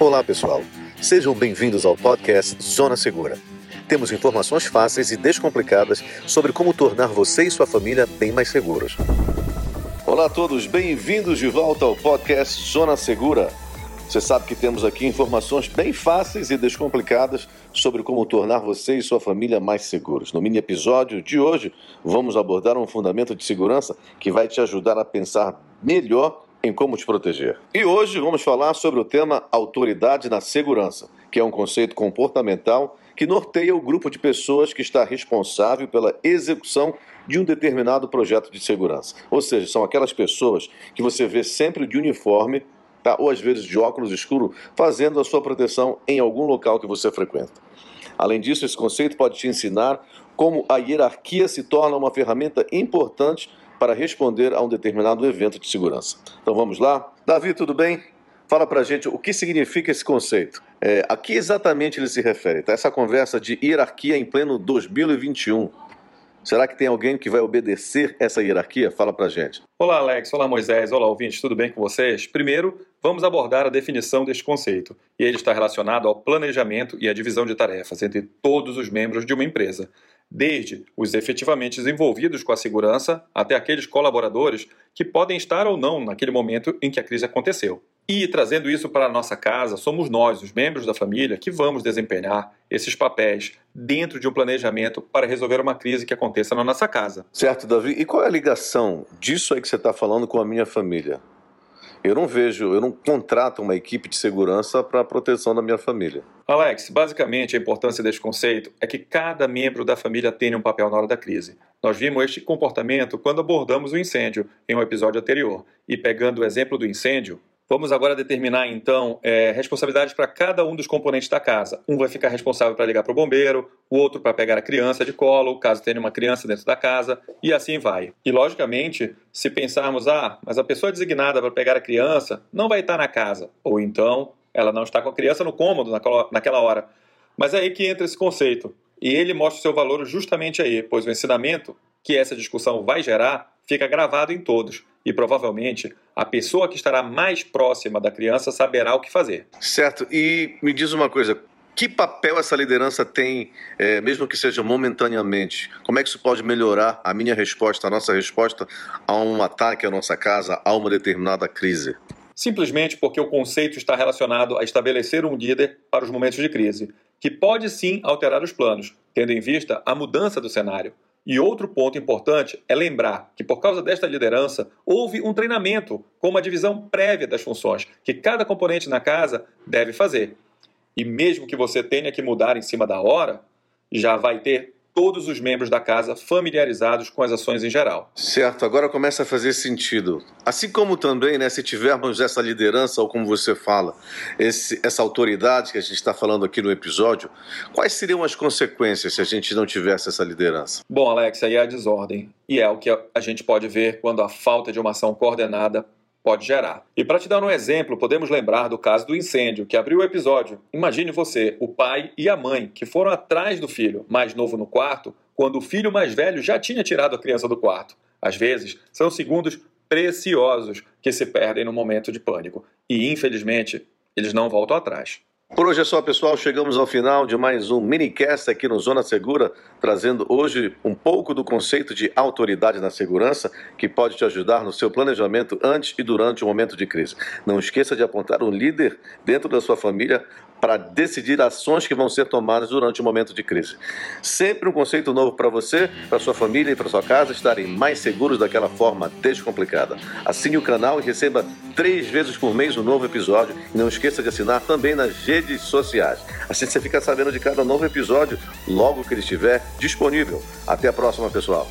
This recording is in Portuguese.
Olá, pessoal. Sejam bem-vindos ao podcast Zona Segura. Temos informações fáceis e descomplicadas sobre como tornar você e sua família bem mais seguros. Olá a todos, bem-vindos de volta ao podcast Zona Segura. Você sabe que temos aqui informações bem fáceis e descomplicadas sobre como tornar você e sua família mais seguros. No mini episódio de hoje, vamos abordar um fundamento de segurança que vai te ajudar a pensar melhor em como te proteger. E hoje vamos falar sobre o tema autoridade na segurança, que é um conceito comportamental que norteia o grupo de pessoas que está responsável pela execução de um determinado projeto de segurança. Ou seja, são aquelas pessoas que você vê sempre de uniforme tá? ou às vezes de óculos escuro, fazendo a sua proteção em algum local que você frequenta. Além disso, esse conceito pode te ensinar como a hierarquia se torna uma ferramenta importante para responder a um determinado evento de segurança. Então vamos lá? Davi, tudo bem? Fala pra gente o que significa esse conceito. É, a que exatamente ele se refere? Tá? Essa conversa de hierarquia em pleno 2021. Será que tem alguém que vai obedecer essa hierarquia? Fala pra gente. Olá, Alex. Olá, Moisés. Olá, ouvintes. Tudo bem com vocês? Primeiro, vamos abordar a definição deste conceito. E ele está relacionado ao planejamento e à divisão de tarefas entre todos os membros de uma empresa, desde os efetivamente envolvidos com a segurança até aqueles colaboradores que podem estar ou não naquele momento em que a crise aconteceu. E trazendo isso para a nossa casa, somos nós, os membros da família, que vamos desempenhar esses papéis dentro de um planejamento para resolver uma crise que aconteça na nossa casa. Certo, Davi. E qual é a ligação disso aí que você está falando com a minha família? Eu não vejo, eu não contrato uma equipe de segurança para a proteção da minha família. Alex, basicamente a importância deste conceito é que cada membro da família tenha um papel na hora da crise. Nós vimos este comportamento quando abordamos o incêndio em um episódio anterior. E pegando o exemplo do incêndio, Vamos agora determinar, então, é, responsabilidades para cada um dos componentes da casa. Um vai ficar responsável para ligar para o bombeiro, o outro para pegar a criança de colo, caso tenha uma criança dentro da casa, e assim vai. E, logicamente, se pensarmos, ah, mas a pessoa designada para pegar a criança não vai estar na casa, ou então ela não está com a criança no cômodo naquela hora. Mas é aí que entra esse conceito. E ele mostra o seu valor justamente aí, pois o ensinamento que essa discussão vai gerar fica gravado em todos e provavelmente a pessoa que estará mais próxima da criança saberá o que fazer. Certo. E me diz uma coisa. Que papel essa liderança tem, é, mesmo que seja momentaneamente? Como é que isso pode melhorar a minha resposta, a nossa resposta a um ataque à nossa casa, a uma determinada crise? Simplesmente porque o conceito está relacionado a estabelecer um líder para os momentos de crise, que pode sim alterar os planos, tendo em vista a mudança do cenário. E outro ponto importante é lembrar que, por causa desta liderança, houve um treinamento com uma divisão prévia das funções que cada componente na casa deve fazer. E mesmo que você tenha que mudar em cima da hora, já vai ter todos os membros da casa familiarizados com as ações em geral. Certo, agora começa a fazer sentido. Assim como também, né, se tivermos essa liderança, ou como você fala, esse, essa autoridade que a gente está falando aqui no episódio, quais seriam as consequências se a gente não tivesse essa liderança? Bom, Alex, aí é a desordem. E é o que a gente pode ver quando a falta de uma ação coordenada pode gerar. E para te dar um exemplo, podemos lembrar do caso do incêndio que abriu o episódio. Imagine você, o pai e a mãe, que foram atrás do filho mais novo no quarto, quando o filho mais velho já tinha tirado a criança do quarto. Às vezes, são segundos preciosos que se perdem no momento de pânico. E, infelizmente, eles não voltam atrás. Por hoje é só, pessoal. Chegamos ao final de mais um minicast aqui no Zona Segura, trazendo hoje um pouco do conceito de autoridade na segurança que pode te ajudar no seu planejamento antes e durante o momento de crise. Não esqueça de apontar um líder dentro da sua família para decidir ações que vão ser tomadas durante o momento de crise. Sempre um conceito novo para você, para sua família e para sua casa estarem mais seguros daquela forma descomplicada. Assine o canal e receba três vezes por mês um novo episódio. E não esqueça de assinar também nas redes sociais. Assim você fica sabendo de cada novo episódio logo que ele estiver disponível. Até a próxima, pessoal.